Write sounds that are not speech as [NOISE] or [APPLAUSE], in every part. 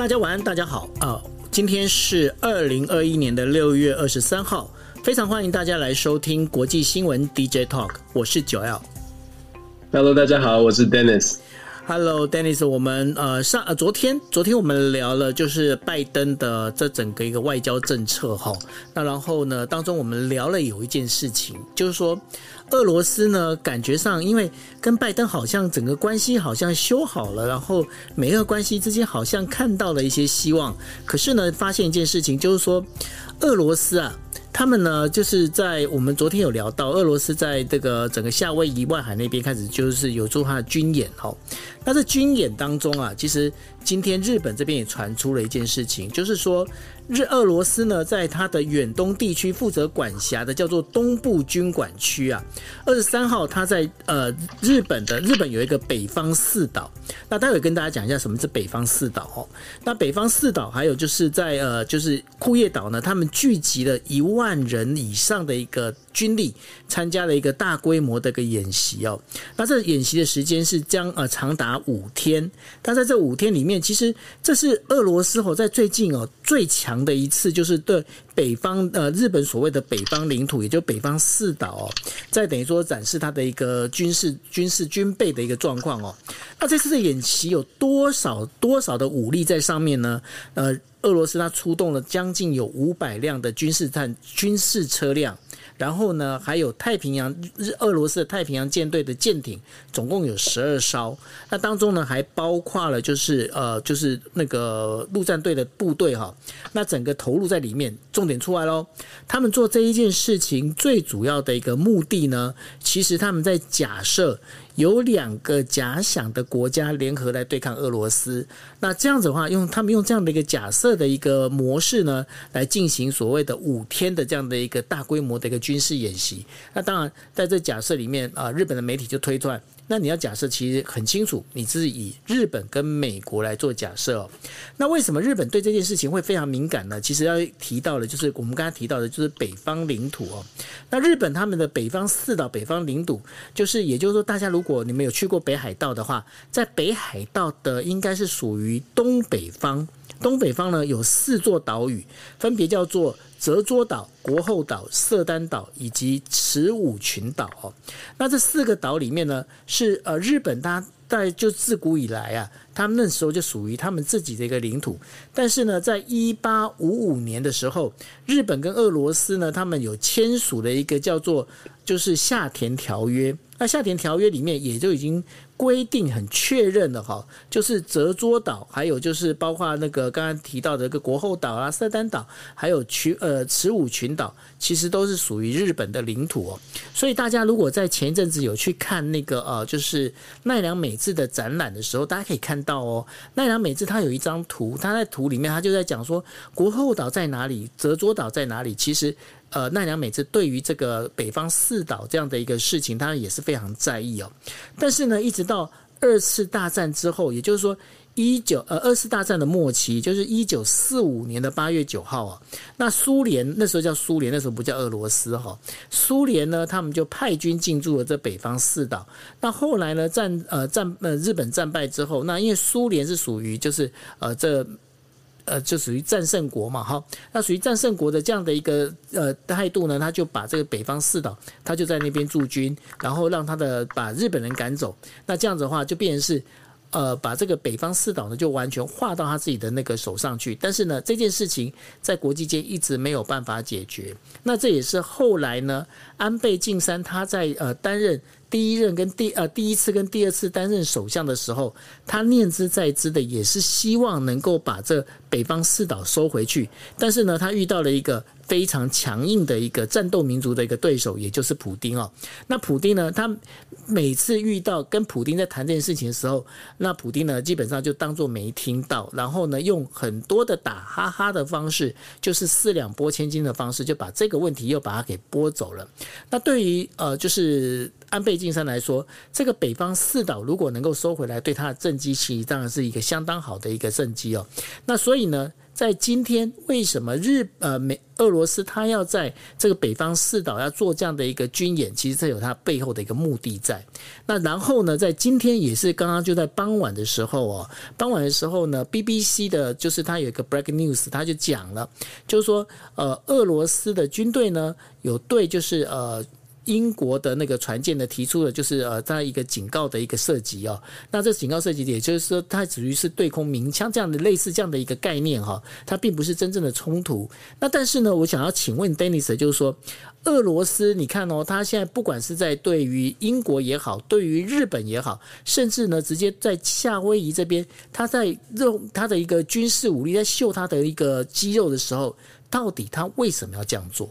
好，大家晚安，大家好啊！今天是二零二一年的六月二十三号，非常欢迎大家来收听国际新闻 DJ Talk，我是九 L。Hello，大家好，我是 Dennis。Hello，Dennis，我们呃上呃昨天昨天我们聊了就是拜登的这整个一个外交政策哈，那然后呢当中我们聊了有一件事情，就是说俄罗斯呢感觉上因为跟拜登好像整个关系好像修好了，然后美俄关系之间好像看到了一些希望，可是呢发现一件事情就是说俄罗斯啊。他们呢，就是在我们昨天有聊到，俄罗斯在这个整个夏威夷外海那边开始就是有做他的军演哦。那在军演当中啊，其实今天日本这边也传出了一件事情，就是说。日俄罗斯呢，在它的远东地区负责管辖的叫做东部军管区啊。二十三号，他在呃日本的日本有一个北方四岛。那待会跟大家讲一下什么是北方四岛哦。那北方四岛还有就是在呃就是库页岛呢，他们聚集了一万人以上的一个军力，参加了一个大规模的一个演习哦。那这演习的时间是将呃长达五天。但在这五天里面，其实这是俄罗斯哦在最近哦最强。的一次就是对北方呃日本所谓的北方领土，也就北方四岛哦，在等于说展示它的一个军事军事军备的一个状况哦。那这次的演习有多少多少的武力在上面呢？呃，俄罗斯它出动了将近有五百辆的军事战军事车辆。然后呢，还有太平洋日俄罗斯的太平洋舰队的舰艇，总共有十二艘。那当中呢，还包括了就是呃，就是那个陆战队的部队哈。那整个投入在里面，重点出来喽。他们做这一件事情最主要的一个目的呢，其实他们在假设。有两个假想的国家联合来对抗俄罗斯，那这样子的话，用他们用这样的一个假设的一个模式呢，来进行所谓的五天的这样的一个大规模的一个军事演习。那当然，在这假设里面啊，日本的媒体就推断。那你要假设，其实很清楚，你是以日本跟美国来做假设哦。那为什么日本对这件事情会非常敏感呢？其实要提到的，就是我们刚才提到的，就是北方领土哦。那日本他们的北方四岛、北方领土，就是也就是说，大家如果你们有去过北海道的话，在北海道的应该是属于东北方。东北方呢，有四座岛屿，分别叫做泽桌岛、国后岛、色丹岛以及池武群岛哦。那这四个岛里面呢，是呃日本它在就自古以来啊，他们那时候就属于他们自己的一个领土。但是呢，在一八五五年的时候，日本跟俄罗斯呢，他们有签署了一个叫做就是夏田条约。那夏田条约里面也就已经规定很确认的哈，就是折桌岛，还有就是包括那个刚刚提到的一个国后岛啊、色丹岛，还有群呃慈武群岛，其实都是属于日本的领土哦。所以大家如果在前一阵子有去看那个呃，就是奈良美智的展览的时候，大家可以看到哦，奈良美智他有一张图，他在图里面他就在讲说国后岛在哪里，折桌岛在哪里，其实。呃，奈良美智对于这个北方四岛这样的一个事情，他也是非常在意哦。但是呢，一直到二次大战之后，也就是说一九呃二次大战的末期，就是一九四五年的八月九号啊，那苏联那时候叫苏联，那时候不叫俄罗斯哈。苏联呢，他们就派军进驻了这北方四岛。那后来呢，战呃战呃日本战败之后，那因为苏联是属于就是呃这。呃，就属于战胜国嘛，哈，那属于战胜国的这样的一个呃态度呢，他就把这个北方四岛，他就在那边驻军，然后让他的把日本人赶走，那这样子的话，就变成是呃把这个北方四岛呢，就完全划到他自己的那个手上去。但是呢，这件事情在国际间一直没有办法解决。那这也是后来呢，安倍晋三他在呃担任。第一任跟第呃第一次跟第二次担任首相的时候，他念兹在兹的也是希望能够把这北方四岛收回去，但是呢，他遇到了一个非常强硬的一个战斗民族的一个对手，也就是普丁哦。那普丁呢，他每次遇到跟普丁在谈这件事情的时候，那普丁呢基本上就当作没听到，然后呢用很多的打哈哈的方式，就是四两拨千斤的方式，就把这个问题又把它给拨走了。那对于呃就是。安倍晋三来说，这个北方四岛如果能够收回来，对他的政绩其实当然是一个相当好的一个政绩哦。那所以呢，在今天为什么日呃美俄罗斯他要在这个北方四岛要做这样的一个军演？其实这有它背后的一个目的在。那然后呢，在今天也是刚刚就在傍晚的时候哦，傍晚的时候呢，BBC 的就是它有一个 break news，他就讲了，就是说呃，俄罗斯的军队呢有对就是呃。英国的那个船舰呢，提出了就是呃，在一个警告的一个射击哦，那这警告射击，也就是说，它属于是对空鸣枪这样的类似这样的一个概念哈，它并不是真正的冲突。那但是呢，我想要请问 Dennis，就是说，俄罗斯，你看哦，他现在不管是在对于英国也好，对于日本也好，甚至呢，直接在夏威夷这边，他在用他的一个军事武力在秀他的一个肌肉的时候，到底他为什么要这样做？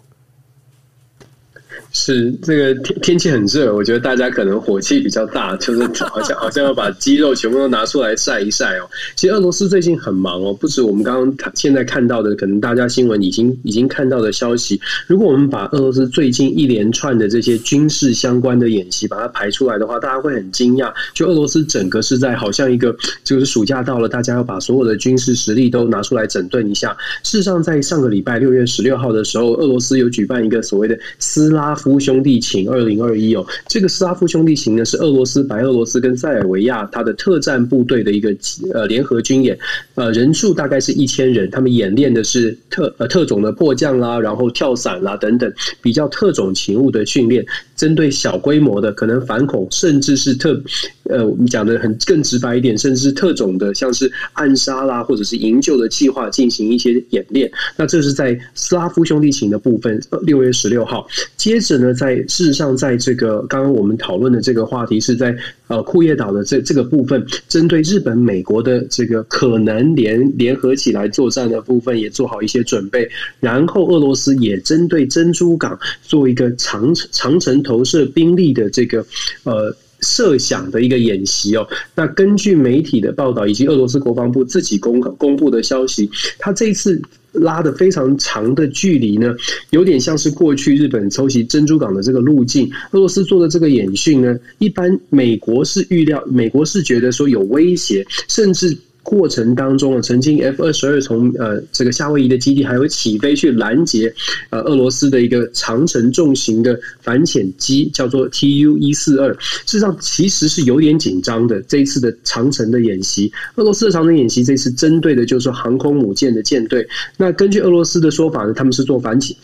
是这个天天气很热，我觉得大家可能火气比较大，就是 [LAUGHS] 好像好像要把肌肉全部都拿出来晒一晒哦。其实俄罗斯最近很忙哦，不止我们刚刚现在看到的，可能大家新闻已经已经看到的消息。如果我们把俄罗斯最近一连串的这些军事相关的演习把它排出来的话，大家会很惊讶。就俄罗斯整个是在好像一个就是暑假到了，大家要把所有的军事实力都拿出来整顿一下。事实上，在上个礼拜六月十六号的时候，俄罗斯有举办一个所谓的斯拉拉夫兄弟情二零二一哦，这个斯拉夫兄弟情呢，是俄罗斯、白俄罗斯跟塞尔维亚它的特战部队的一个呃联合军演，呃人数大概是一千人，他们演练的是特呃特种的迫降啦，然后跳伞啦等等比较特种勤务的训练，针对小规模的可能反恐，甚至是特呃我们讲的很更直白一点，甚至是特种的，像是暗杀啦或者是营救的计划进行一些演练。那这是在斯拉夫兄弟情的部分，六月十六号，接着呢。在事实上，在这个刚刚我们讨论的这个话题是在呃库页岛的这这个部分，针对日本、美国的这个可能联联合起来作战的部分，也做好一些准备。然后俄罗斯也针对珍珠港做一个长长程投射兵力的这个呃设想的一个演习哦。那根据媒体的报道以及俄罗斯国防部自己公公布的消息，他这一次。拉的非常长的距离呢，有点像是过去日本偷袭珍珠港的这个路径。俄罗斯做的这个演训呢，一般美国是预料，美国是觉得说有威胁，甚至。过程当中啊，曾经 F 二十二从呃这个夏威夷的基地还会起飞去拦截呃俄罗斯的一个长城重型的反潜机，叫做 Tu 一四二。事实上，其实是有点紧张的。这一次的长城的演习，俄罗斯的长城演习这次针对的就是航空母舰的舰队。那根据俄罗斯的说法呢，他们是做反潜。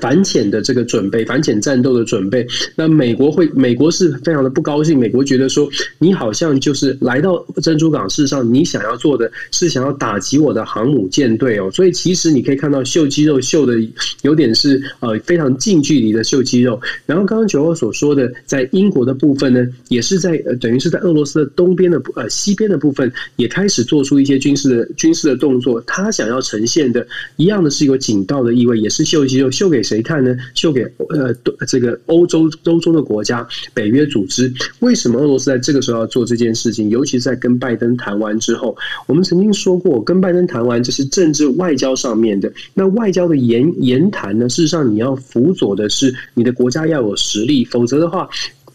反潜的这个准备，反潜战斗的准备，那美国会，美国是非常的不高兴。美国觉得说，你好像就是来到珍珠港，事实上你想要做的是想要打击我的航母舰队哦。所以其实你可以看到秀肌肉秀的有点是呃非常近距离的秀肌肉。然后刚刚九号所说的，在英国的部分呢，也是在呃等于是在俄罗斯的东边的呃西边的部分，也开始做出一些军事的军事的动作。他想要呈现的一样的是有警告的意味，也是秀肌肉秀给。给谁看呢？秀给呃，这个欧洲欧洲的国家，北约组织。为什么俄罗斯在这个时候要做这件事情？尤其是在跟拜登谈完之后，我们曾经说过，跟拜登谈完这是政治外交上面的。那外交的言言谈呢？事实上，你要辅佐的是你的国家要有实力，否则的话。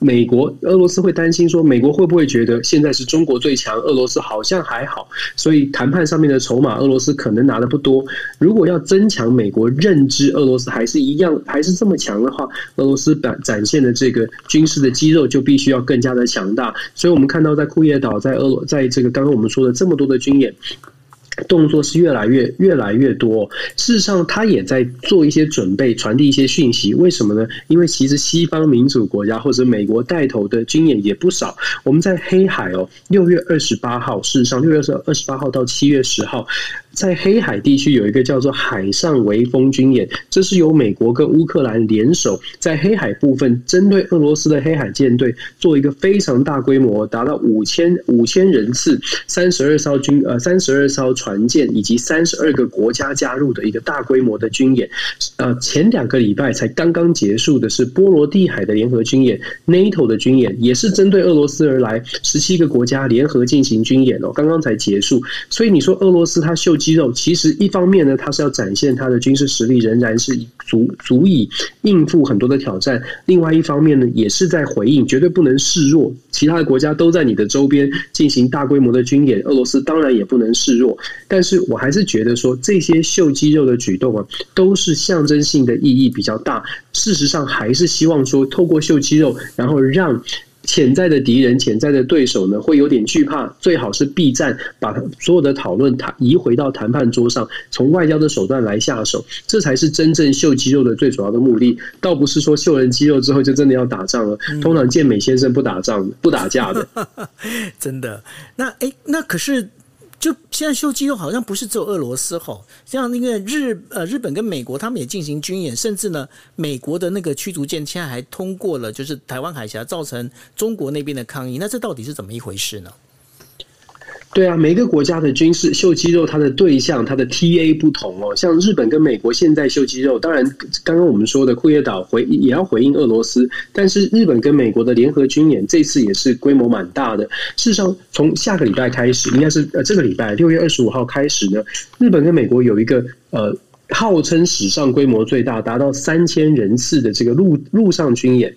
美国、俄罗斯会担心说，美国会不会觉得现在是中国最强，俄罗斯好像还好，所以谈判上面的筹码，俄罗斯可能拿的不多。如果要增强美国认知，俄罗斯还是一样，还是这么强的话，俄罗斯展展现的这个军事的肌肉就必须要更加的强大。所以我们看到，在库页岛，在俄罗，在这个刚刚我们说的这么多的军演。动作是越来越越来越多。事实上，他也在做一些准备，传递一些讯息。为什么呢？因为其实西方民主国家或者美国带头的军演也不少。我们在黑海哦，六月二十八号，事实上六月二十八号到七月十号，在黑海地区有一个叫做海上微风军演，这是由美国跟乌克兰联手在黑海部分针对俄罗斯的黑海舰队做一个非常大规模，达到五千五千人次、三十二艘军呃三十二艘船舰以及三十二个国家加入的一个大规模的军演。呃，前两个礼拜才刚刚结束的是波罗的海的联合军演，NATO 的军演也是针对俄罗斯而来，十七个国家联合进行军演哦，刚刚才结束。所以你说俄罗斯它秀肌肉，其实一方面呢，它是要展现它的军事实力仍然是足足以应付很多的挑战；另外一方面呢，也是在回应，绝对不能示弱。其他的国家都在你的周边进行大规模的军演，俄罗斯当然也不能示弱。但是我还是觉得说，这些秀肌肉的举动啊，都是象征性的意义比较大。事实上，还是希望说，透过秀肌肉，然后让。潜在的敌人、潜在的对手呢，会有点惧怕，最好是避战，把所有的讨论谈移回到谈判桌上，从外交的手段来下手，这才是真正秀肌肉的最主要的目的，[LAUGHS] 倒不是说秀人肌肉之后就真的要打仗了。通常健美先生不打仗、不打架的，[LAUGHS] 真的。那哎，那可是。就现在修肌肉好像不是只有俄罗斯吼，像那个日呃日本跟美国他们也进行军演，甚至呢美国的那个驱逐舰现在还通过了，就是台湾海峡，造成中国那边的抗议。那这到底是怎么一回事呢？对啊，每个国家的军事秀肌肉，它的对象、它的 TA 不同哦。像日本跟美国现在秀肌肉，当然刚刚我们说的库页岛回也要回应俄罗斯，但是日本跟美国的联合军演这次也是规模蛮大的。事实上，从下个礼拜开始，应该是呃这个礼拜六月二十五号开始呢，日本跟美国有一个呃号称史上规模最大，达到三千人次的这个陆陆上军演。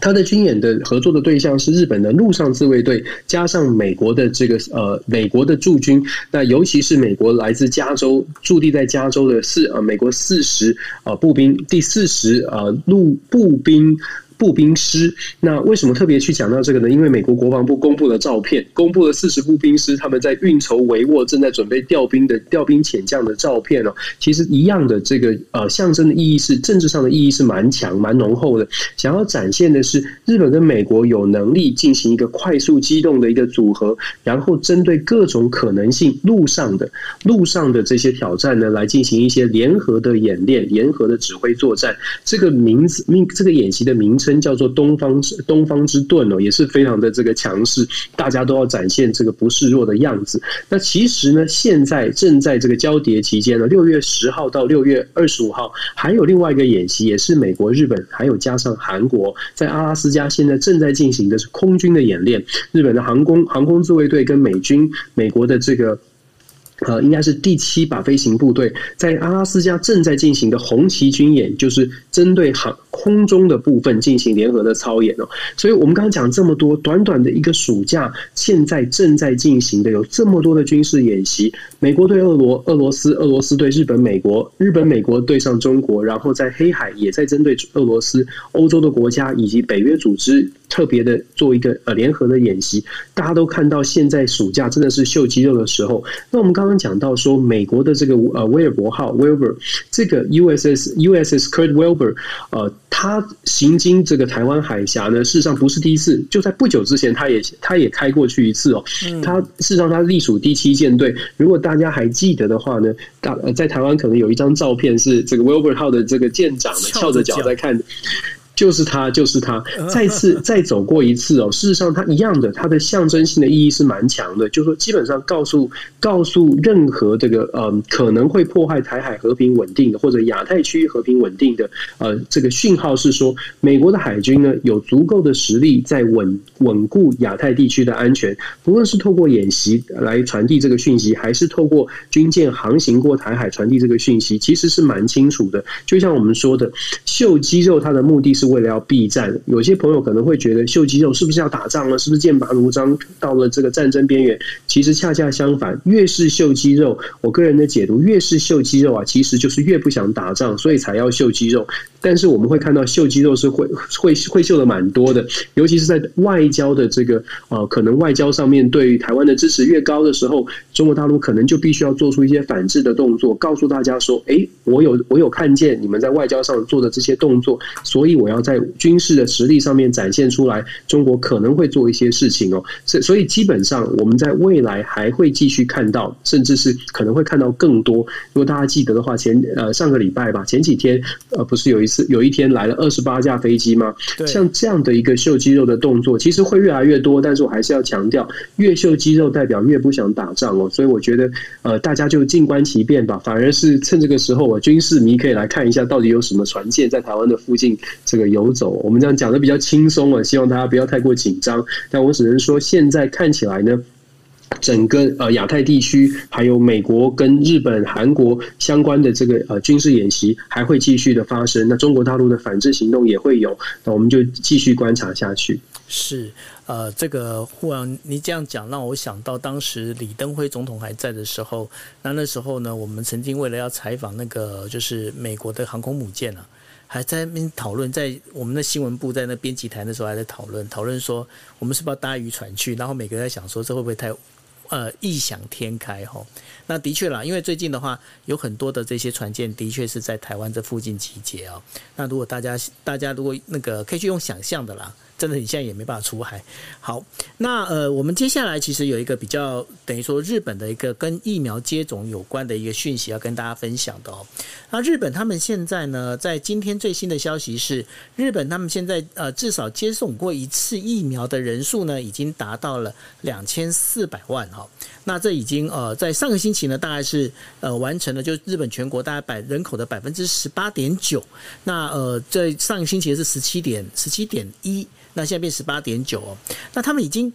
他的军演的合作的对象是日本的陆上自卫队，加上美国的这个呃美国的驻军，那尤其是美国来自加州驻地在加州的四呃美国四十呃步兵第四十呃陆步兵。步兵师，那为什么特别去讲到这个呢？因为美国国防部公布了照片，公布了四十步兵师他们在运筹帷幄，正在准备调兵的调兵遣将的照片哦。其实一样的这个呃象征的意义是政治上的意义是蛮强蛮浓厚的，想要展现的是日本跟美国有能力进行一个快速机动的一个组合，然后针对各种可能性路上的路上的这些挑战呢，来进行一些联合的演练、联合的指挥作战。这个名字名这个演习的名称。叫做东方之东方之盾哦，也是非常的这个强势，大家都要展现这个不示弱的样子。那其实呢，现在正在这个交叠期间呢，六月十号到六月二十五号，还有另外一个演习，也是美国、日本还有加上韩国在阿拉斯加现在正在进行的是空军的演练。日本的航空航空自卫队跟美军、美国的这个。呃，应该是第七把飞行部队在阿拉斯加正在进行的红旗军演，就是针对航空中的部分进行联合的操演哦。所以，我们刚刚讲这么多，短短的一个暑假，现在正在进行的有这么多的军事演习：美国对俄罗、俄罗斯、俄罗斯对日本、美国、日本、美国对上中国，然后在黑海也在针对俄罗斯、欧洲的国家以及北约组织。特别的做一个呃联合的演习，大家都看到现在暑假真的是秀肌肉的时候。那我们刚刚讲到说，美国的这个呃威尔伯号 Wilbur 这个 USS USS Kurt Wilbur 呃，他行经这个台湾海峡呢，事实上不是第一次，就在不久之前，他也他也开过去一次哦。他事实上他隶属第七舰队。如果大家还记得的话呢，大在台湾可能有一张照片是这个 Wilbur 号的这个舰长呢翘着脚在看。就是他，就是他，[LAUGHS] 再次再走过一次哦。事实上，它一样的，它的象征性的意义是蛮强的。就是说，基本上告诉告诉任何这个呃可能会破坏台海和平稳定的，或者亚太区域和平稳定的呃这个讯号是说，美国的海军呢有足够的实力在稳稳固亚太地区的安全。不论是透过演习来传递这个讯息，还是透过军舰航行过台海传递这个讯息，其实是蛮清楚的。就像我们说的，秀肌肉，它的目的是。为了要避战，有些朋友可能会觉得秀肌肉是不是要打仗了？是不是剑拔弩张到了这个战争边缘？其实恰恰相反，越是秀肌肉，我个人的解读，越是秀肌肉啊，其实就是越不想打仗，所以才要秀肌肉。但是我们会看到秀肌肉是会会会秀的蛮多的，尤其是在外交的这个呃，可能外交上面对于台湾的支持越高的时候，中国大陆可能就必须要做出一些反制的动作，告诉大家说：“哎，我有我有看见你们在外交上做的这些动作，所以我。”要在军事的实力上面展现出来，中国可能会做一些事情哦。所所以基本上我们在未来还会继续看到，甚至是可能会看到更多。如果大家记得的话，前呃上个礼拜吧，前几天呃不是有一次有一天来了二十八架飞机吗？像这样的一个秀肌肉的动作，其实会越来越多。但是我还是要强调，越秀肌肉代表越不想打仗哦。所以我觉得呃大家就静观其变吧。反而是趁这个时候，我军事迷可以来看一下到底有什么船舰在台湾的附近这个游走。我们这样讲的比较轻松啊，希望大家不要太过紧张。但我只能说，现在看起来呢。整个呃亚太地区，还有美国跟日本、韩国相关的这个呃军事演习还会继续的发生。那中国大陆的反制行动也会有，那我们就继续观察下去。是呃，这个忽然你这样讲，让我想到当时李登辉总统还在的时候，那那时候呢，我们曾经为了要采访那个就是美国的航空母舰啊，还在那边讨论，在我们的新闻部在那编辑台的时候还在讨论，讨论说我们是不是要搭渔船去，然后每个人在想说这会不会太。呃，异想天开哈，那的确啦，因为最近的话，有很多的这些船舰的确是在台湾这附近集结哦。那如果大家大家如果那个可以去用想象的啦。真的，你现在也没办法出海。好，那呃，我们接下来其实有一个比较等于说日本的一个跟疫苗接种有关的一个讯息要跟大家分享的哦。那日本他们现在呢，在今天最新的消息是，日本他们现在呃至少接种过一次疫苗的人数呢，已经达到了两千四百万哈。那这已经呃在上个星期呢，大概是呃完成了，就日本全国大概百人口的百分之十八点九。那呃在上个星期是十七点十七点一。那现在变十八点九哦，那他们已经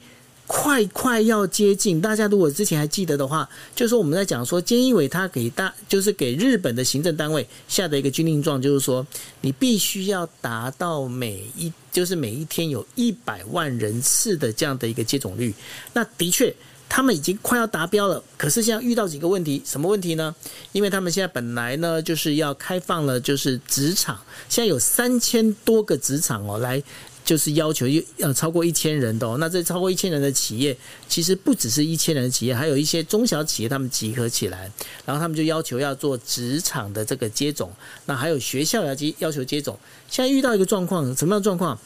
快快要接近。大家如果之前还记得的话，就是说我们在讲说，菅义伟他给大，就是给日本的行政单位下的一个军令状，就是说你必须要达到每一，就是每一天有一百万人次的这样的一个接种率。那的确。他们已经快要达标了，可是现在遇到几个问题，什么问题呢？因为他们现在本来呢就是要开放了，就是职场，现在有三千多个职场哦，来就是要求要超过一千人的哦。那这超过一千人的企业，其实不只是一千人的企业，还有一些中小企业，他们集合起来，然后他们就要求要做职场的这个接种，那还有学校要接要求接种。现在遇到一个状况，什么样的状况？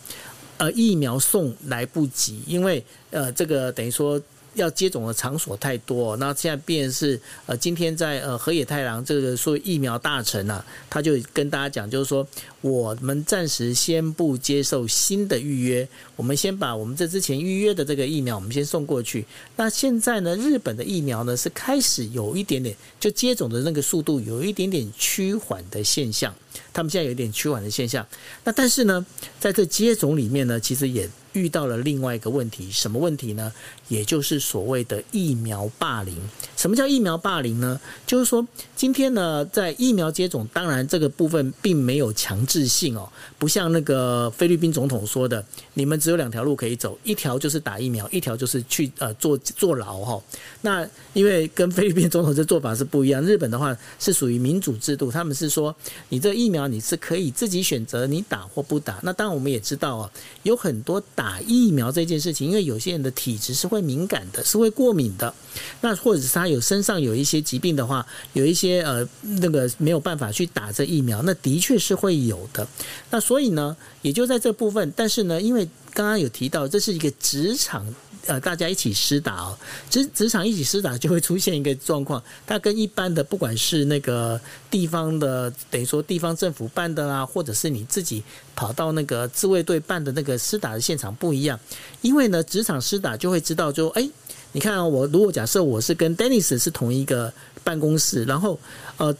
呃，疫苗送来不及，因为呃，这个等于说。要接种的场所太多，那现在变成是呃，今天在呃河野太郎这个说疫苗大臣啊，他就跟大家讲，就是说我们暂时先不接受新的预约，我们先把我们这之前预约的这个疫苗，我们先送过去。那现在呢，日本的疫苗呢是开始有一点点，就接种的那个速度有一点点趋缓的现象，他们现在有一点趋缓的现象。那但是呢，在这接种里面呢，其实也。遇到了另外一个问题，什么问题呢？也就是所谓的疫苗霸凌。什么叫疫苗霸凌呢？就是说，今天呢，在疫苗接种，当然这个部分并没有强制性哦，不像那个菲律宾总统说的，你们只有两条路可以走，一条就是打疫苗，一条就是去呃坐坐牢哈。那因为跟菲律宾总统这做法是不一样，日本的话是属于民主制度，他们是说你这疫苗你是可以自己选择你打或不打。那当然我们也知道啊，有很多打打疫苗这件事情，因为有些人的体质是会敏感的，是会过敏的，那或者是他有身上有一些疾病的话，有一些呃那个没有办法去打这疫苗，那的确是会有的。那所以呢，也就在这部分，但是呢，因为刚刚有提到这是一个职场。呃，大家一起施打哦，职职场一起施打就会出现一个状况，它跟一般的不管是那个地方的，等于说地方政府办的啦，或者是你自己跑到那个自卫队办的那个施打的现场不一样，因为呢，职场施打就会知道就，就哎，你看啊，我如果假设我是跟 Dennis 是同一个办公室，然后呃，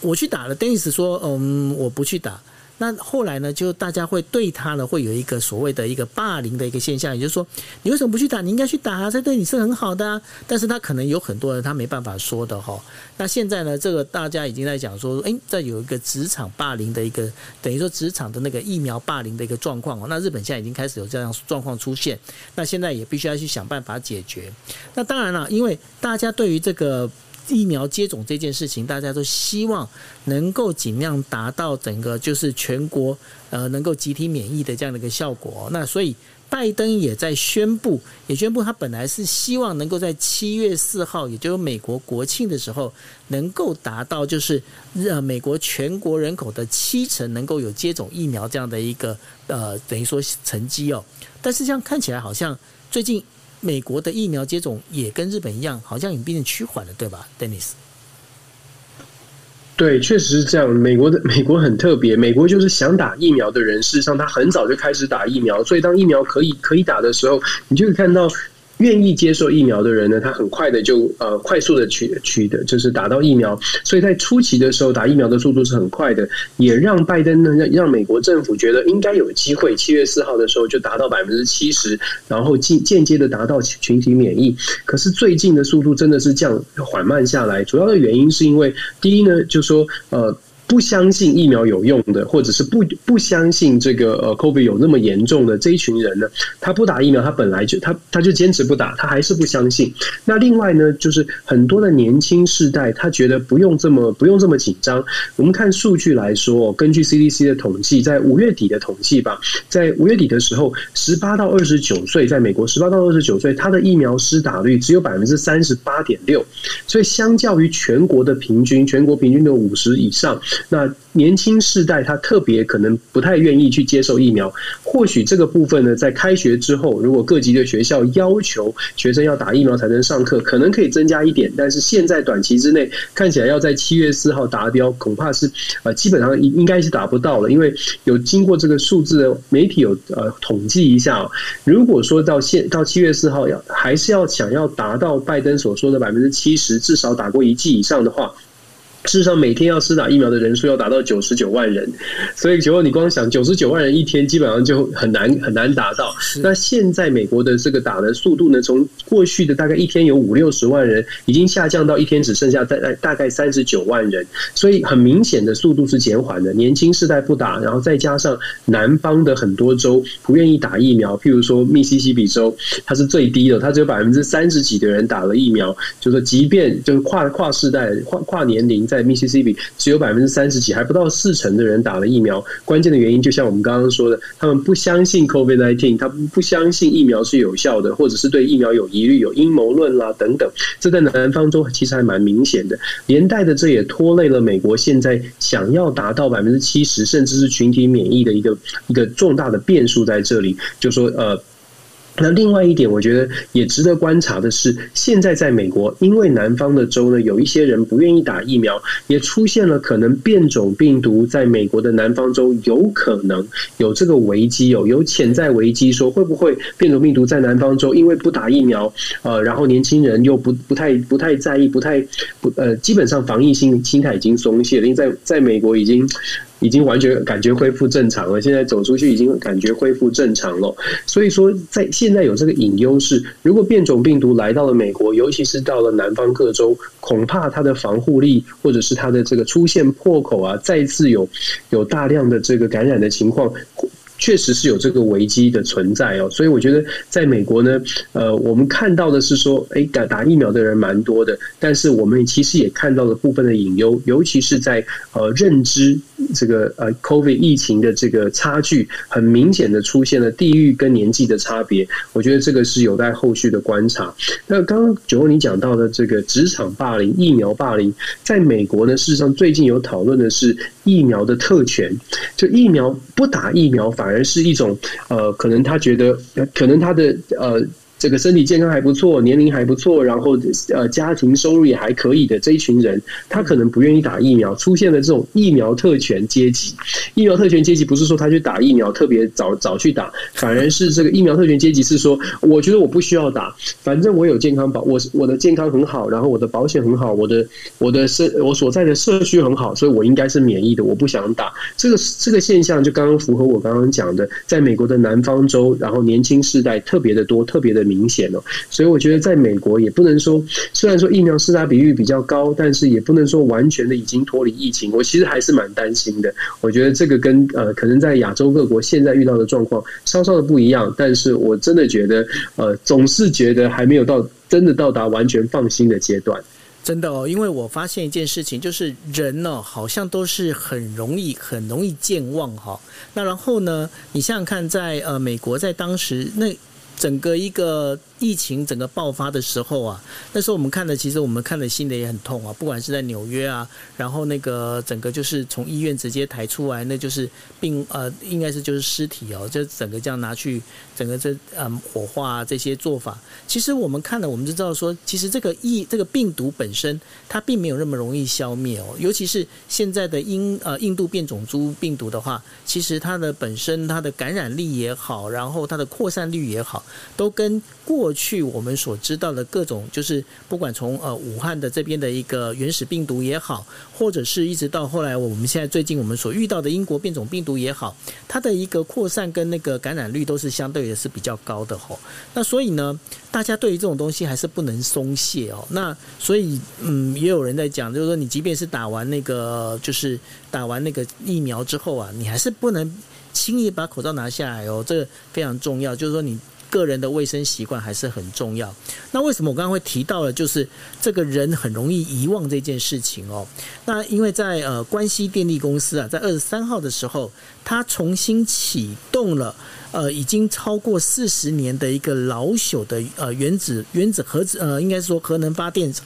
我去打了，Dennis 说，嗯，我不去打。那后来呢，就大家会对他呢，会有一个所谓的一个霸凌的一个现象，也就是说，你为什么不去打？你应该去打啊，这对你是很好的啊。但是他可能有很多人他没办法说的哈。那现在呢，这个大家已经在讲说，诶，这有一个职场霸凌的一个，等于说职场的那个疫苗霸凌的一个状况哦。那日本现在已经开始有这样状况出现，那现在也必须要去想办法解决。那当然了，因为大家对于这个。疫苗接种这件事情，大家都希望能够尽量达到整个就是全国呃能够集体免疫的这样的一个效果。那所以拜登也在宣布，也宣布他本来是希望能够在七月四号，也就是美国国庆的时候，能够达到就是呃美国全国人口的七成能够有接种疫苗这样的一个呃等于说成绩哦。但是这样看起来好像最近美国的疫苗接种也跟日本一样，好像已经变得趋缓了，对吧，Denis？对，确实是这样。美国的 [LAUGHS] 美国很特别，美国就是想打疫苗的人，事实上他很早就开始打疫苗，所以当疫苗可以可以打的时候，你就会看到。愿意接受疫苗的人呢，他很快的就呃快速的取取的，就是打到疫苗。所以在初期的时候，打疫苗的速度是很快的，也让拜登呢让让美国政府觉得应该有机会，七月四号的时候就达到百分之七十，然后间间接的达到群体免疫。可是最近的速度真的是降缓慢下来，主要的原因是因为第一呢，就说呃。不相信疫苗有用的，或者是不不相信这个呃，COVID 有那么严重的这一群人呢，他不打疫苗，他本来就他他就坚持不打，他还是不相信。那另外呢，就是很多的年轻世代，他觉得不用这么不用这么紧张。我们看数据来说，根据 CDC 的统计，在五月底的统计吧，在五月底的时候，十八到二十九岁，在美国十八到二十九岁，他的疫苗施打率只有百分之三十八点六，所以相较于全国的平均，全国平均的五十以上。那年轻世代他特别可能不太愿意去接受疫苗，或许这个部分呢，在开学之后，如果各级的学校要求学生要打疫苗才能上课，可能可以增加一点。但是现在短期之内看起来要在七月四号达标，恐怕是呃基本上应应该是达不到了，因为有经过这个数字的媒体有呃统计一下，如果说到现到七月四号要还是要想要达到拜登所说的百分之七十，至少打过一剂以上的话。事实上，每天要施打疫苗的人数要达到九十九万人，所以结果你光想九十九万人一天，基本上就很难很难达到。那现在美国的这个打的速度呢，从过去的大概一天有五六十万人，已经下降到一天只剩下大概大概三十九万人，所以很明显的速度是减缓的。年轻世代不打，然后再加上南方的很多州不愿意打疫苗，譬如说密西西比州，它是最低的，它只有百分之三十几的人打了疫苗，就说即便就是跨跨世代跨跨年龄。在密西西比只有百分之三十几，还不到四成的人打了疫苗。关键的原因就像我们刚刚说的，他们不相信 COVID-19，他不相信疫苗是有效的，或者是对疫苗有疑虑、有阴谋论啦等等。这在南方州其实还蛮明显的，连带的这也拖累了美国现在想要达到百分之七十，甚至是群体免疫的一个一个重大的变数在这里。就说呃。那另外一点，我觉得也值得观察的是，现在在美国，因为南方的州呢，有一些人不愿意打疫苗，也出现了可能变种病毒在美国的南方州有可能有这个危机哦，有潜在危机，说会不会变种病毒在南方州因为不打疫苗，呃，然后年轻人又不不太不太在意，不太不呃，基本上防疫心心态已经松懈了，因为在在美国已经。已经完全感觉恢复正常了，现在走出去已经感觉恢复正常了。所以说，在现在有这个隐忧是，如果变种病毒来到了美国，尤其是到了南方各州，恐怕它的防护力或者是它的这个出现破口啊，再次有有大量的这个感染的情况。确实是有这个危机的存在哦，所以我觉得在美国呢，呃，我们看到的是说，哎，打打疫苗的人蛮多的，但是我们其实也看到了部分的隐忧，尤其是在呃认知这个呃 COVID 疫情的这个差距，很明显的出现了地域跟年纪的差别，我觉得这个是有待后续的观察。那刚刚九欧你讲到的这个职场霸凌、疫苗霸凌，在美国呢，事实上最近有讨论的是疫苗的特权，就疫苗不打疫苗反。反而是一种，呃，可能他觉得，可能他的呃。这个身体健康还不错，年龄还不错，然后呃家庭收入也还可以的这一群人，他可能不愿意打疫苗，出现了这种疫苗特权阶级。疫苗特权阶级不是说他去打疫苗特别早早去打，反而是这个疫苗特权阶级是说，我觉得我不需要打，反正我有健康保，我我的健康很好，然后我的保险很好，我的我的社我所在的社区很好，所以我应该是免疫的，我不想打。这个这个现象就刚刚符合我刚刚讲的，在美国的南方州，然后年轻世代特别的多，特别的。明显哦，所以我觉得在美国也不能说，虽然说疫苗施打比率比较高，但是也不能说完全的已经脱离疫情。我其实还是蛮担心的。我觉得这个跟呃，可能在亚洲各国现在遇到的状况稍稍的不一样，但是我真的觉得呃，总是觉得还没有到真的到达完全放心的阶段。真的哦，因为我发现一件事情，就是人呢、好像都是很容易、很容易健忘哈。那然后呢，你想想看，在呃美国，在当时那整个一个。疫情整个爆发的时候啊，那时候我们看的，其实我们看的心里也很痛啊。不管是在纽约啊，然后那个整个就是从医院直接抬出来，那就是病呃，应该是就是尸体哦，就整个这样拿去整个这嗯火化啊，这些做法，其实我们看了，我们就知道说，其实这个疫这个病毒本身它并没有那么容易消灭哦。尤其是现在的印呃印度变种株病毒的话，其实它的本身它的感染力也好，然后它的扩散率也好，都跟过去我们所知道的各种，就是不管从呃武汉的这边的一个原始病毒也好，或者是一直到后来我们现在最近我们所遇到的英国变种病毒也好，它的一个扩散跟那个感染率都是相对的是比较高的吼。那所以呢，大家对于这种东西还是不能松懈哦。那所以嗯，也有人在讲，就是说你即便是打完那个就是打完那个疫苗之后啊，你还是不能轻易把口罩拿下来哦，这个非常重要。就是说你。个人的卫生习惯还是很重要。那为什么我刚刚会提到了，就是这个人很容易遗忘这件事情哦？那因为在呃关西电力公司啊，在二十三号的时候，它重新启动了呃已经超过四十年的一个老朽的呃原子原子核子呃应该是说核能发电厂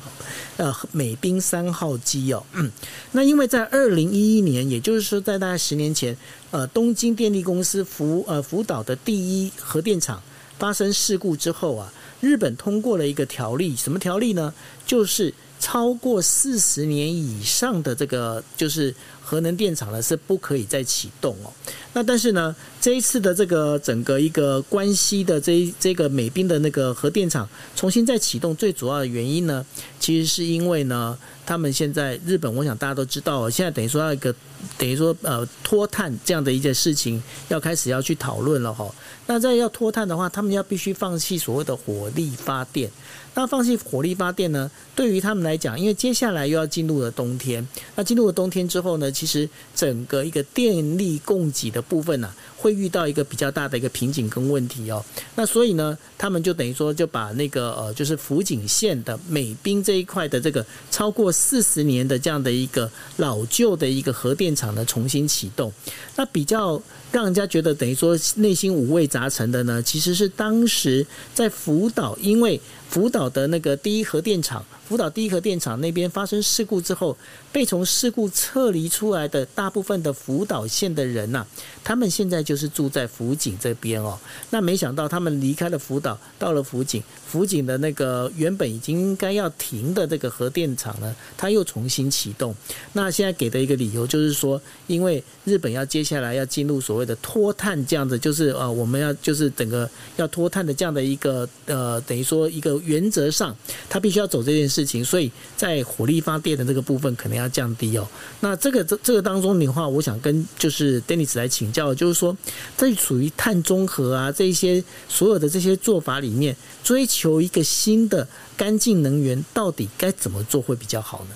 呃美滨三号机哦。嗯，那因为在二零一一年，也就是说在大概十年前，呃东京电力公司福呃福岛的第一核电厂。发生事故之后啊，日本通过了一个条例，什么条例呢？就是超过四十年以上的这个就是核能电厂呢是不可以再启动哦。那但是呢，这一次的这个整个一个关西的这这个美滨的那个核电厂重新再启动，最主要的原因呢，其实是因为呢，他们现在日本，我想大家都知道，现在等于说要一个等于说呃脱碳这样的一件事情要开始要去讨论了哈。那在要脱碳的话，他们要必须放弃所谓的火力发电。那放弃火力发电呢？对于他们来讲，因为接下来又要进入了冬天。那进入了冬天之后呢，其实整个一个电力供给的部分呢、会遇到一个比较大的一个瓶颈跟问题哦。那所以呢，他们就等于说就把那个呃，就是福井县的美滨这一块的这个超过四十年的这样的一个老旧的一个核电厂呢，重新启动。那比较。让人家觉得等于说内心五味杂陈的呢，其实是当时在福岛，因为福岛的那个第一核电厂。福岛第一核电厂那边发生事故之后，被从事故撤离出来的大部分的福岛县的人呐、他们现在就是住在福井这边哦。那没想到他们离开了福岛，到了福井，福井的那个原本已经应该要停的这个核电厂呢，它又重新启动。那现在给的一个理由就是说，因为日本要接下来要进入所谓的脱碳这样子，就是呃，我们要就是整个要脱碳的这样的一个呃，等于说一个原则上，它必须要走这件事。事情，所以在火力发电的这个部分可能要降低哦。那这个这这个当中的话，我想跟就是 Dennis 来请教，就是说在处于碳中和啊这些所有的这些做法里面，追求一个新的干净能源，到底该怎么做会比较好呢？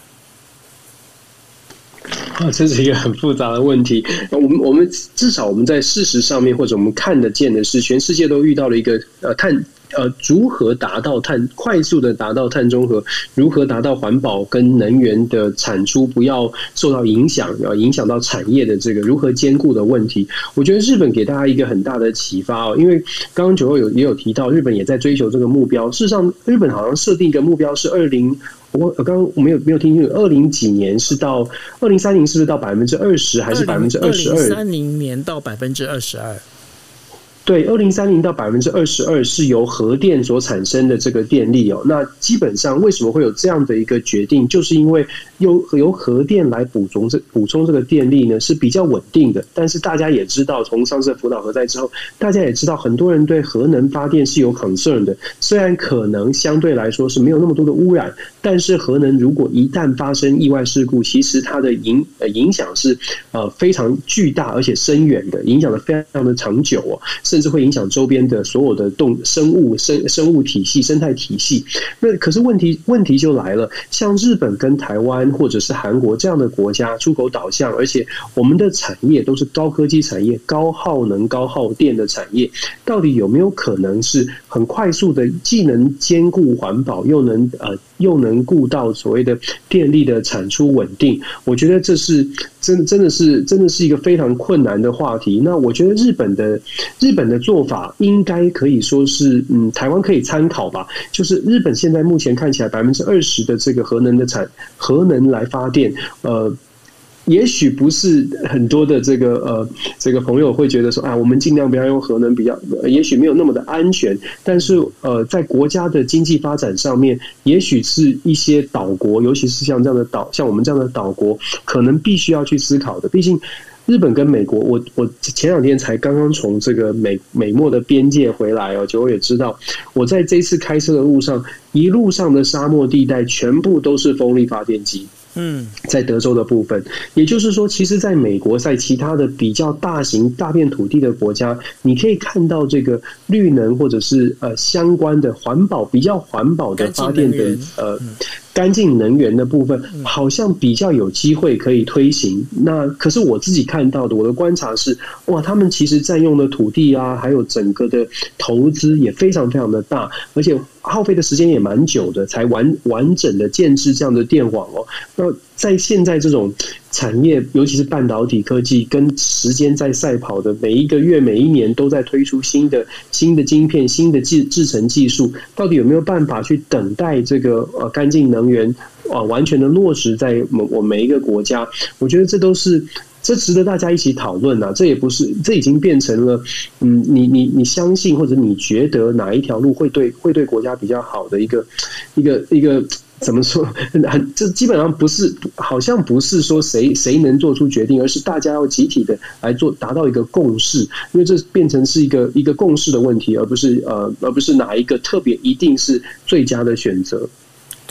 啊，[LAUGHS] 这是一个很复杂的问题。我们我们至少我们在事实上面，或者我们看得见的是，全世界都遇到了一个呃碳。呃，如何达到碳快速的达到碳中和？如何达到环保跟能源的产出不要受到影响，要影响到产业的这个如何兼顾的问题？我觉得日本给大家一个很大的启发哦，因为刚刚九号有也有提到，日本也在追求这个目标。事实上，日本好像设定一个目标是二零，我刚刚我没有没有听清楚，二零几年是到二零三零，是不是到百分之二十还是百分之二十二？三零年到百分之二十二。对，二零三零到百分之二十二是由核电所产生的这个电力哦。那基本上为什么会有这样的一个决定？就是因为由由核电来补充这补充这个电力呢是比较稳定的。但是大家也知道，从上次福岛核灾之后，大家也知道很多人对核能发电是有 concern 的。虽然可能相对来说是没有那么多的污染，但是核能如果一旦发生意外事故，其实它的影呃影响是呃非常巨大而且深远的，影响的非常的长久哦。甚至会影响周边的所有的动生物生生物体系、生态体系。那可是问题问题就来了，像日本跟台湾或者是韩国这样的国家，出口导向，而且我们的产业都是高科技产业、高耗能、高耗电的产业，到底有没有可能是很快速的，既能兼顾环保，又能呃又能顾到所谓的电力的产出稳定？我觉得这是真，真的是真的是一个非常困难的话题。那我觉得日本的日本的做法应该可以说是，嗯，台湾可以参考吧。就是日本现在目前看起来百分之二十的这个核能的产核能来发电，呃。也许不是很多的这个呃，这个朋友会觉得说啊，我们尽量不要用核能，比较也许没有那么的安全。但是呃，在国家的经济发展上面，也许是一些岛国，尤其是像这样的岛，像我们这样的岛国，可能必须要去思考的。毕竟日本跟美国，我我前两天才刚刚从这个美美墨的边界回来哦，就我也知道，我在这次开车的路上，一路上的沙漠地带全部都是风力发电机。嗯，在德州的部分，也就是说，其实在美国，在其他的比较大型大片土地的国家，你可以看到这个绿能或者是呃相关的环保比较环保的发电的呃。干净能源的部分好像比较有机会可以推行。那可是我自己看到的，我的观察是，哇，他们其实占用的土地啊，还有整个的投资也非常非常的大，而且耗费的时间也蛮久的，才完完整的建置这样的电网哦。那在现在这种产业，尤其是半导体科技跟时间在赛跑的，每一个月、每一年都在推出新的新的晶片、新的制制程技术，到底有没有办法去等待这个呃干净能源啊完全的落实在我我每一个国家？我觉得这都是这值得大家一起讨论啊！这也不是这已经变成了嗯，你你你相信或者你觉得哪一条路会对会对国家比较好的一个一个一个。怎么说？很这基本上不是，好像不是说谁谁能做出决定，而是大家要集体的来做，达到一个共识。因为这变成是一个一个共识的问题，而不是呃，而不是哪一个特别一定是最佳的选择。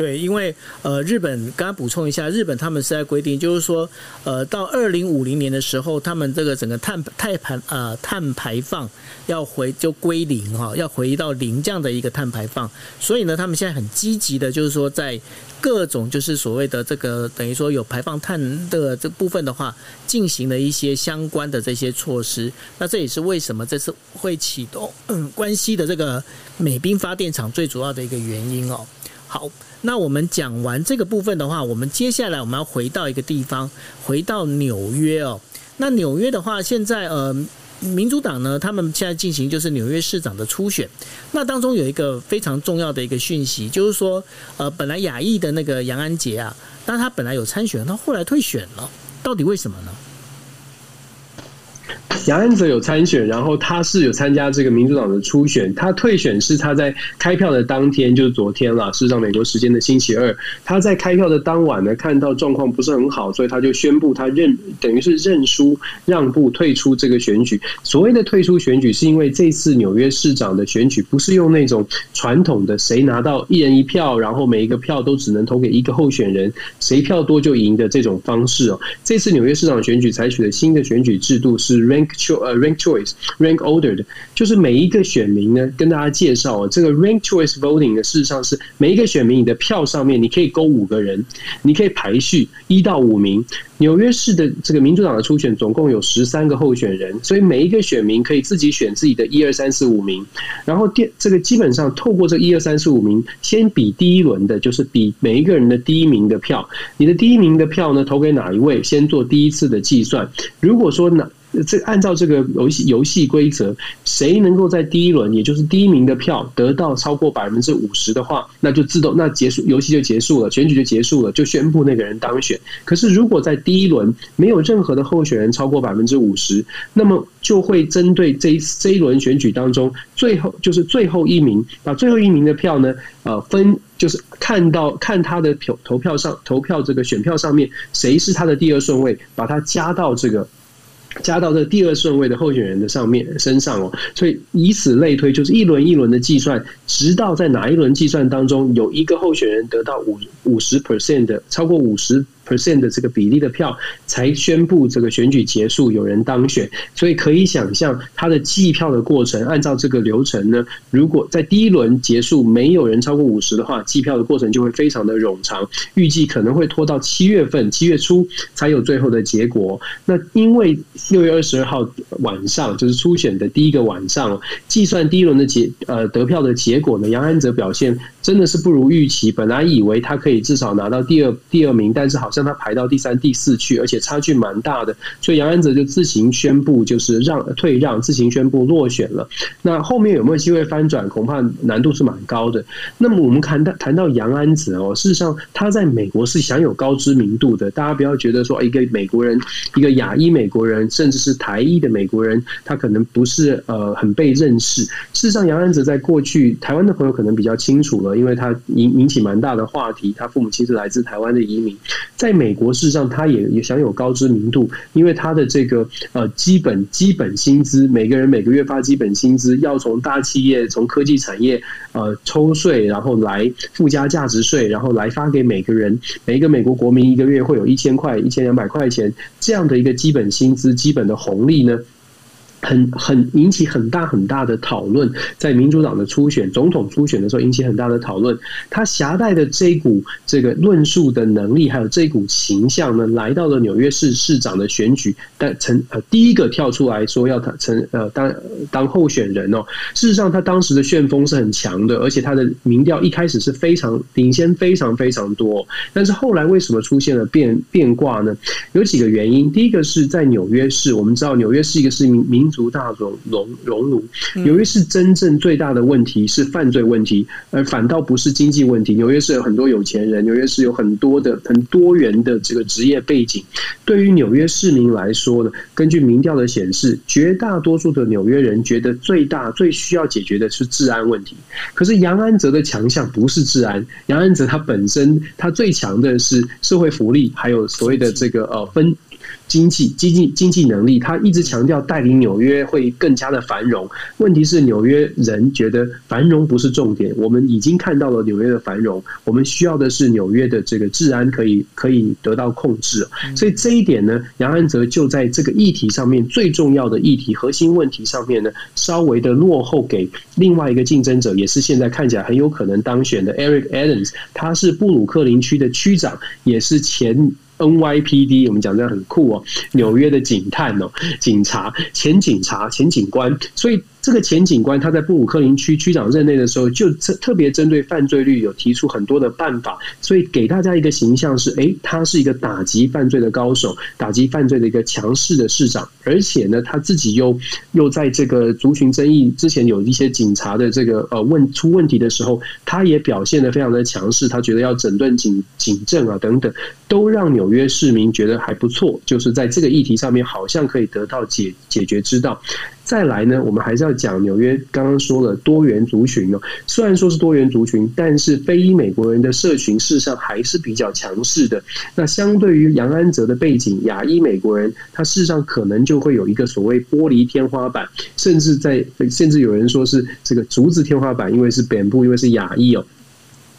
对，因为呃，日本刚刚补充一下，日本他们是在规定，就是说，呃，到二零五零年的时候，他们这个整个碳碳排呃碳排放要回就归零哈，要回到零这样的一个碳排放。所以呢，他们现在很积极的，就是说，在各种就是所谓的这个等于说有排放碳的这部分的话，进行了一些相关的这些措施。那这也是为什么这次会启动嗯关西的这个美滨发电厂最主要的一个原因哦。好。那我们讲完这个部分的话，我们接下来我们要回到一个地方，回到纽约哦。那纽约的话，现在呃，民主党呢，他们现在进行就是纽约市长的初选。那当中有一个非常重要的一个讯息，就是说，呃，本来亚裔的那个杨安杰啊，但他本来有参选，他后来退选了，到底为什么呢？杨安泽有参选，然后他是有参加这个民主党的初选。他退选是他在开票的当天，就是昨天了，是上美国时间的星期二。他在开票的当晚呢，看到状况不是很好，所以他就宣布他认，等于是认输让步，退出这个选举。所谓的退出选举，是因为这次纽约市长的选举不是用那种传统的谁拿到一人一票，然后每一个票都只能投给一个候选人，谁票多就赢的这种方式哦。这次纽约市长选举采取的新的选举制度是。，rank choice rank ordered 就是每一个选民呢，跟大家介绍这个 rank choice voting 呢，事实上是每一个选民你的票上面你可以勾五个人，你可以排序一到五名。纽约市的这个民主党的初选总共有十三个候选人，所以每一个选民可以自己选自己的一二三四五名。然后第这个基本上透过这一二三四五名，先比第一轮的，就是比每一个人的第一名的票，你的第一名的票呢投给哪一位，先做第一次的计算。如果说哪这按照这个游戏游戏规则，谁能够在第一轮，也就是第一名的票得到超过百分之五十的话，那就自动那结束游戏就结束了，选举就结束了，就宣布那个人当选。可是如果在第一轮没有任何的候选人超过百分之五十，那么就会针对这一这一轮选举当中最后就是最后一名，把最后一名的票呢，呃，分就是看到看他的投投票上投票这个选票上面谁是他的第二顺位，把它加到这个。加到这第二顺位的候选人的上面身上哦，所以以此类推，就是一轮一轮的计算，直到在哪一轮计算当中有一个候选人得到五五十 percent 的超过五十 percent 的这个比例的票才宣布这个选举结束，有人当选。所以可以想象，他的计票的过程，按照这个流程呢，如果在第一轮结束没有人超过五十的话，计票的过程就会非常的冗长，预计可能会拖到七月份，七月初才有最后的结果。那因为六月二十二号晚上就是初选的第一个晚上，计算第一轮的结呃得票的结果呢，杨安泽表现真的是不如预期。本来以为他可以至少拿到第二第二名，但是好像他排到第三、第四去，而且差距蛮大的，所以杨安泽就自行宣布就是让退让，自行宣布落选了。那后面有没有机会翻转？恐怕难度是蛮高的。那么我们谈到谈到杨安泽哦，事实上他在美国是享有高知名度的。大家不要觉得说一个美国人，一个亚裔美国人，甚至是台裔的美国人，他可能不是呃很被认识。事实上，杨安泽在过去台湾的朋友可能比较清楚了，因为他引引起蛮大的话题。他父母亲是来自台湾的移民，在美国事实上他也也享有高知名度，因为他的这个呃基本基本薪资，每个人每个月发基本薪资要从大企业、从科技产业呃抽税，然后来附加价值税，然后来发给每个人，每一个美国国民一个月会有一千块、一千两百块钱这样的一个基本薪资、基本的红利呢。很很引起很大很大的讨论，在民主党的初选总统初选的时候引起很大的讨论。他携带的这股这个论述的能力，还有这股形象呢，来到了纽约市市长的选举，但成呃第一个跳出来说要他成呃当当候选人哦。事实上，他当时的旋风是很强的，而且他的民调一开始是非常领先，非常非常多。但是后来为什么出现了变变卦呢？有几个原因。第一个是在纽约市，我们知道纽约是一个是民民。族大熔熔熔炉，纽约市真正最大的问题是犯罪问题，而反倒不是经济问题。纽约市有很多有钱人，纽约市有很多的很多元的这个职业背景。对于纽约市民来说呢，根据民调的显示，绝大多数的纽约人觉得最大最需要解决的是治安问题。可是杨安泽的强项不是治安，杨安泽他本身他最强的是社会福利，还有所谓的这个呃分。经济、经济、经济能力，他一直强调带领纽约会更加的繁荣。问题是纽约人觉得繁荣不是重点，我们已经看到了纽约的繁荣，我们需要的是纽约的这个治安可以可以得到控制。所以这一点呢，杨安泽就在这个议题上面最重要的议题、核心问题上面呢，稍微的落后给另外一个竞争者，也是现在看起来很有可能当选的 Eric Adams，他是布鲁克林区的区长，也是前。NYPD，我们讲这样很酷哦，纽约的警探哦，警察、前警察、前警官，所以。这个前警官他在布鲁克林区区长任内的时候，就特特别针对犯罪率有提出很多的办法，所以给大家一个形象是：诶，他是一个打击犯罪的高手，打击犯罪的一个强势的市长，而且呢，他自己又又在这个族群争议之前有一些警察的这个呃问出问题的时候，他也表现得非常的强势，他觉得要整顿警警政啊等等，都让纽约市民觉得还不错，就是在这个议题上面好像可以得到解解决之道。再来呢，我们还是要讲纽约刚刚说了多元族群哦。虽然说是多元族群，但是非裔美国人的社群事实上还是比较强势的。那相对于杨安泽的背景，亚裔美国人他事实上可能就会有一个所谓玻璃天花板，甚至在甚至有人说是这个竹子天花板，因为是本部，因为是亚裔哦。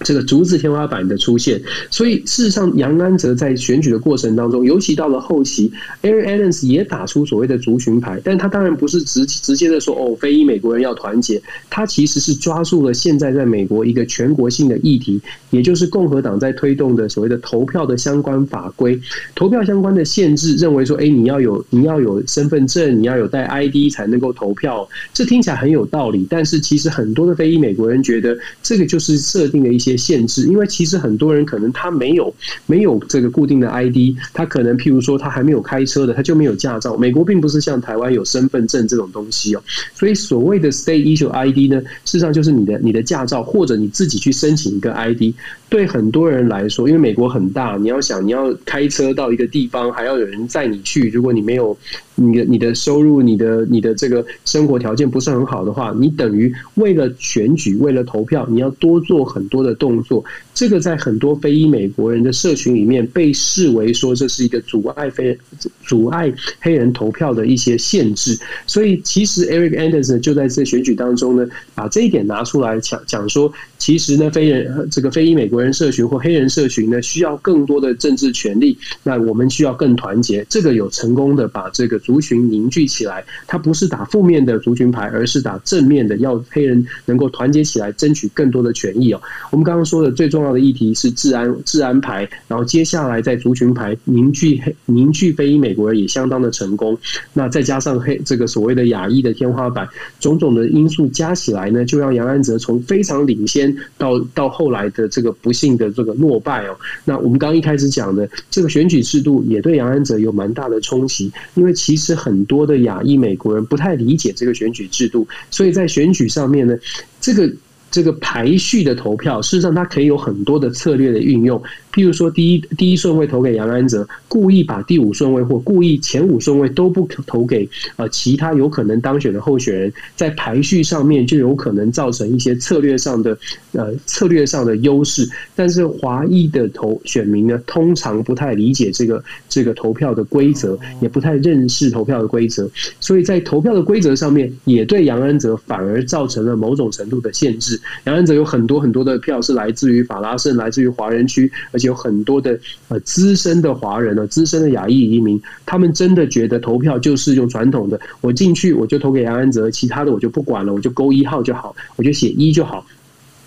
这个竹子天花板的出现，所以事实上，杨安泽在选举的过程当中，尤其到了后期，Eric Adams 也打出所谓的族群牌，但他当然不是直直接的说哦，非裔美国人要团结，他其实是抓住了现在在美国一个全国性的议题，也就是共和党在推动的所谓的投票的相关法规，投票相关的限制，认为说，哎，你要有你要有身份证，你要有带 ID 才能够投票，这听起来很有道理，但是其实很多的非裔美国人觉得，这个就是设定了一些。限制，因为其实很多人可能他没有没有这个固定的 ID，他可能譬如说他还没有开车的，他就没有驾照。美国并不是像台湾有身份证这种东西哦，所以所谓的 State Issue ID 呢，事实上就是你的你的驾照或者你自己去申请一个 ID。对很多人来说，因为美国很大，你要想你要开车到一个地方，还要有人载你去，如果你没有你的你的收入、你的你的这个生活条件不是很好的话，你等于为了选举、为了投票，你要多做很多的动作。这个在很多非裔美国人的社群里面被视为说，这是一个阻碍非阻碍黑人投票的一些限制。所以其实 Eric Anderson 就在这选举当中呢，把这一点拿出来讲讲说，其实呢，非人这个非裔美国人社群或黑人社群呢，需要更多的政治权利。那我们需要更团结。这个有成功的把这个族群凝聚起来。他不是打负面的族群牌，而是打正面的，要黑人能够团结起来，争取更多的权益哦。我们刚刚说的最重重要的议题是治安，治安牌。然后接下来在族群牌凝聚凝聚非裔美国人也相当的成功。那再加上黑这个所谓的亚裔的天花板，种种的因素加起来呢，就让杨安泽从非常领先到到后来的这个不幸的这个落败哦。那我们刚一开始讲的这个选举制度也对杨安泽有蛮大的冲击，因为其实很多的亚裔美国人不太理解这个选举制度，所以在选举上面呢，这个。这个排序的投票，事实上它可以有很多的策略的运用。譬如说，第一第一顺位投给杨安泽，故意把第五顺位或故意前五顺位都不投给呃其他有可能当选的候选人，在排序上面就有可能造成一些策略上的呃策略上的优势。但是华裔的投选民呢，通常不太理解这个这个投票的规则，也不太认识投票的规则，所以在投票的规则上面，也对杨安泽反而造成了某种程度的限制。杨安泽有很多很多的票是来自于法拉盛，来自于华人区，而有很多的呃资深的华人呢，资深的亚裔移民，他们真的觉得投票就是用传统的，我进去我就投给杨安泽，其他的我就不管了，我就勾一号就好，我就写一就好。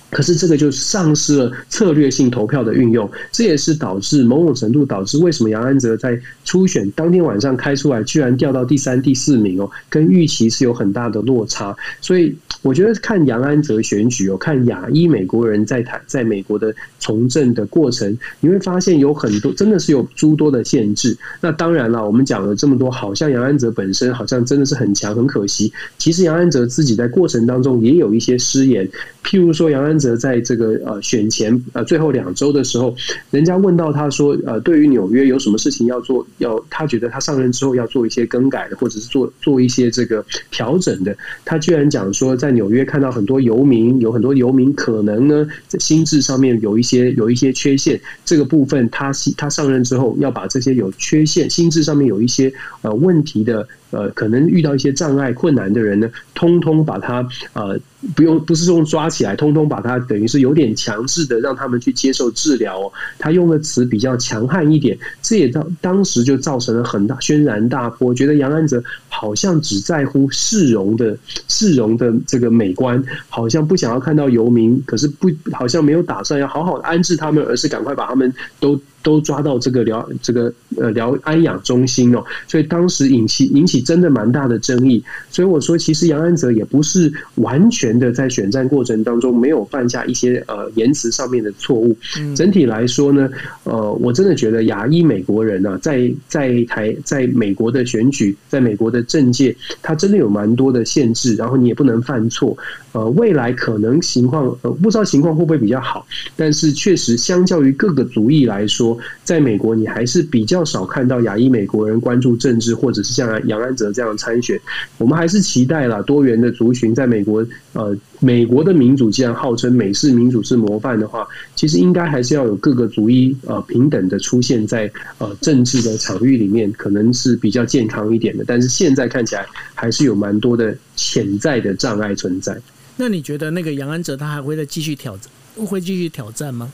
可是这个就丧失了策略性投票的运用，这也是导致某种程度导致为什么杨安泽在初选当天晚上开出来居然掉到第三、第四名哦，跟预期是有很大的落差。所以我觉得看杨安泽选举哦，看亚裔美国人在台在美国的从政的过程，你会发现有很多真的是有诸多的限制。那当然了，我们讲了这么多，好像杨安泽本身好像真的是很强，很可惜。其实杨安泽自己在过程当中也有一些失言，譬如说杨安泽。则在这个呃选前呃最后两周的时候，人家问到他说呃对于纽约有什么事情要做，要他觉得他上任之后要做一些更改的，或者是做做一些这个调整的，他居然讲说在纽约看到很多游民，有很多游民可能呢心智上面有一些有一些缺陷，这个部分他他上任之后要把这些有缺陷、心智上面有一些呃问题的。呃，可能遇到一些障碍、困难的人呢，通通把他呃，不用不是用抓起来，通通把他等于是有点强制的让他们去接受治疗哦。他用的词比较强悍一点，这也当当时就造成了很大轩然大波。觉得杨安泽好像只在乎市容的市容的这个美观，好像不想要看到游民，可是不好像没有打算要好好的安置他们，而是赶快把他们都。都抓到这个疗这个呃疗安养中心哦，所以当时引起引起真的蛮大的争议。所以我说，其实杨安泽也不是完全的在选战过程当中没有犯下一些呃言辞上面的错误。整体来说呢，呃，我真的觉得亚裔美国人啊，在在台在美国的选举，在美国的政界，他真的有蛮多的限制，然后你也不能犯错。呃，未来可能情况呃不知道情况会不会比较好，但是确实相较于各个族裔来说，在美国你还是比较少看到亚裔美国人关注政治，或者是像杨安泽这样参选。我们还是期待了多元的族群在美国。呃，美国的民主既然号称美式民主是模范的话，其实应该还是要有各个族裔呃平等的出现在呃政治的场域里面，可能是比较健康一点的。但是现在看起来还是有蛮多的潜在的障碍存在。那你觉得那个杨安泽他还会再继续挑战，会继续挑战吗？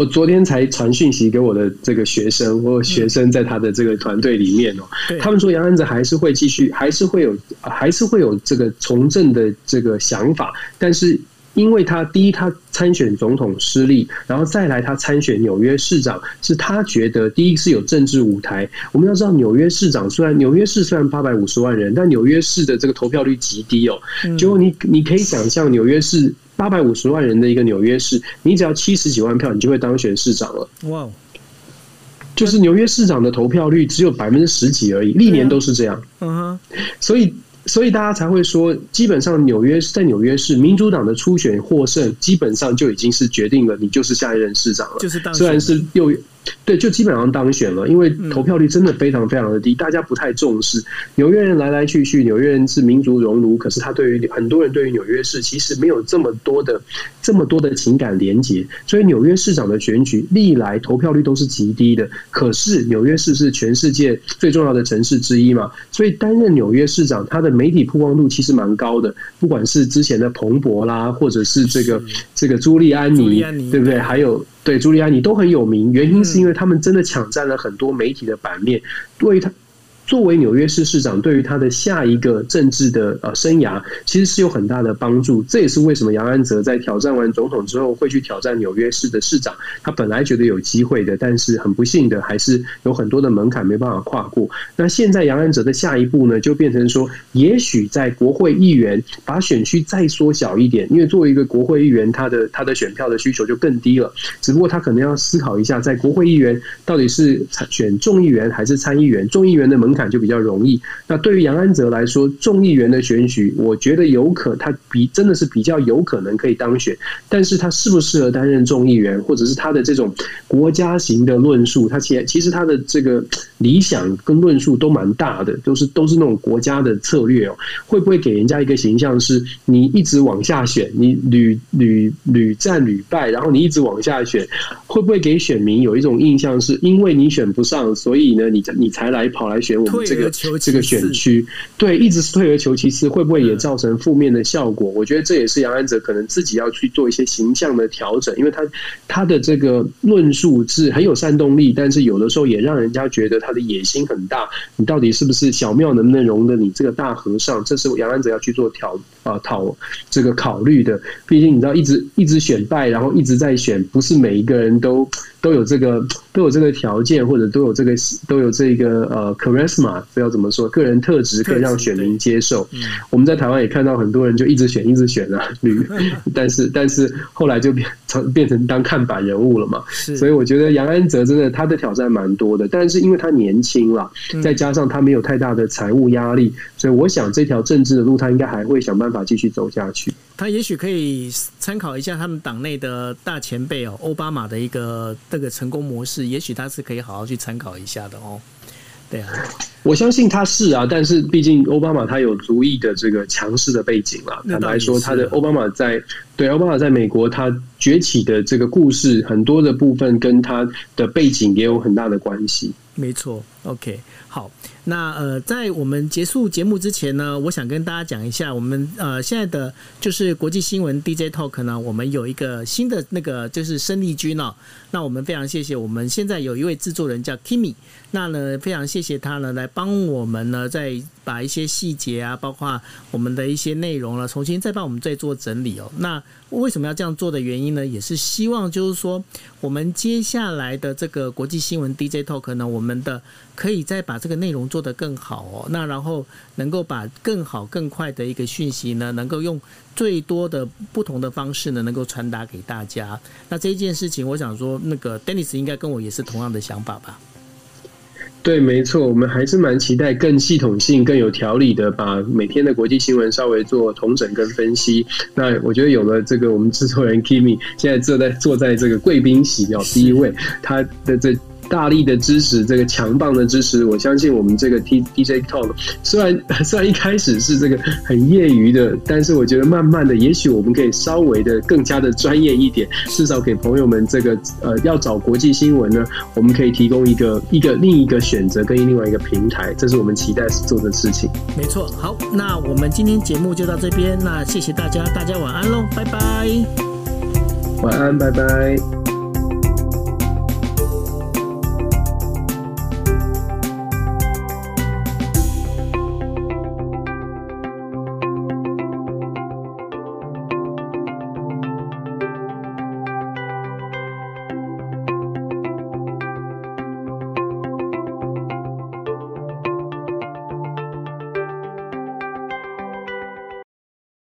我昨天才传讯息给我的这个学生，我学生在他的这个团队里面哦，他们说杨安泽还是会继续，还是会有，还是会有这个从政的这个想法，但是。因为他第一，他参选总统失利，然后再来他参选纽约市长，是他觉得第一是有政治舞台。我们要知道，纽约市长虽然纽约市虽然八百五十万人，但纽约市的这个投票率极低哦。结果你你可以想象，纽约市八百五十万人的一个纽约市，你只要七十几万票，你就会当选市长了。哇！就是纽约市长的投票率只有百分之十几而已，历年都是这样。嗯哼，所以。所以大家才会说，基本上纽约在纽约市，民主党的初选获胜，基本上就已经是决定了你就是下一任市长了。就是当虽然是又对，就基本上当选了，因为投票率真的非常非常的低，大家不太重视。纽约人来来去去，纽约人是民族熔炉，可是他对于很多人对于纽约市其实没有这么多的这么多的情感连结，所以纽约市长的选举历来投票率都是极低的。可是纽约市是全世界最重要的城市之一嘛，所以担任纽约市长，他的媒体曝光度其实蛮高的，不管是之前的彭博啦，或者是这个这个朱利安尼，对不对？还有对朱利安你都很有名，原因是因为他们真的抢占了很多媒体的版面，对他。作为纽约市市长，对于他的下一个政治的呃生涯，其实是有很大的帮助。这也是为什么杨安泽在挑战完总统之后，会去挑战纽约市的市长。他本来觉得有机会的，但是很不幸的，还是有很多的门槛没办法跨过。那现在杨安泽的下一步呢，就变成说，也许在国会议员把选区再缩小一点，因为作为一个国会议员，他的他的选票的需求就更低了。只不过他可能要思考一下，在国会议员到底是选众议员还是参议员？众议员的门槛。就比较容易。那对于杨安泽来说，众议员的选举，我觉得有可他比真的是比较有可能可以当选。但是他适不适合担任众议员，或者是他的这种国家型的论述，他其其实他的这个理想跟论述都蛮大的，都是都是那种国家的策略哦。会不会给人家一个形象是，你一直往下选，你屡屡屡战屡败，然后你一直往下选，会不会给选民有一种印象，是因为你选不上，所以呢，你你才来跑来选我？这个这个选区，对，一直是退而求其次，会不会也造成负面的效果？我觉得这也是杨安泽可能自己要去做一些形象的调整，因为他他的这个论述是很有煽动力，但是有的时候也让人家觉得他的野心很大。你到底是不是小庙能不能容得你这个大和尚？这是杨安泽要去做调啊讨这个考虑的。毕竟你知道，一直一直选败，然后一直在选，不是每一个人都都有这个都有这个条件，或者都有这个都有这个呃 charisma。不要怎么说，个人特质可以让选民接受。我们在台湾也看到很多人就一直选，一直选啊，[LAUGHS] 绿，但是但是后来就变成变成当看板人物了嘛。所以我觉得杨安泽真的他的挑战蛮多的，但是因为他年轻了，再加上他没有太大的财务压力，所以我想这条政治的路他应该还会想办法继续走下去。他也许可以参考一下他们党内的大前辈哦，奥巴马的一个这个成功模式，也许他是可以好好去参考一下的哦。对啊，我相信他是啊，但是毕竟奥巴马他有足以的这个强势的背景啦。坦白说，他的奥巴马在对奥巴马在美国他崛起的这个故事，很多的部分跟他的背景也有很大的关系。没错，OK，好。那呃，在我们结束节目之前呢，我想跟大家讲一下，我们呃现在的就是国际新闻 DJ Talk 呢，我们有一个新的那个就是生力军哦。那我们非常谢谢我们现在有一位制作人叫 Kimi，那呢非常谢谢他呢来帮我们呢再把一些细节啊，包括我们的一些内容了，重新再帮我们再做整理哦。那为什么要这样做的原因呢？也是希望就是说，我们接下来的这个国际新闻 DJ Talk 呢，我们的可以再把这个内容做得更好哦。那然后能够把更好更快的一个讯息呢，能够用最多的不同的方式呢，能够传达给大家。那这件事情，我想说。那个 Dennis 应该跟我也是同样的想法吧？对，没错，我们还是蛮期待更系统性、更有条理的，把每天的国际新闻稍微做统整跟分析。那我觉得有了这个，我们制作人 Kimi 现在坐在坐在这个贵宾席哦，第一位，他的这。大力的支持，这个强棒的支持，我相信我们这个 T DJ Talk 虽然 [LAUGHS] 虽然一开始是这个很业余的，但是我觉得慢慢的，也许我们可以稍微的更加的专业一点，至少给朋友们这个呃要找国际新闻呢，我们可以提供一个一个另一个选择跟另外一个平台，这是我们期待做的事情。没错，好，那我们今天节目就到这边，那谢谢大家，大家晚安喽，拜拜，晚安，拜拜。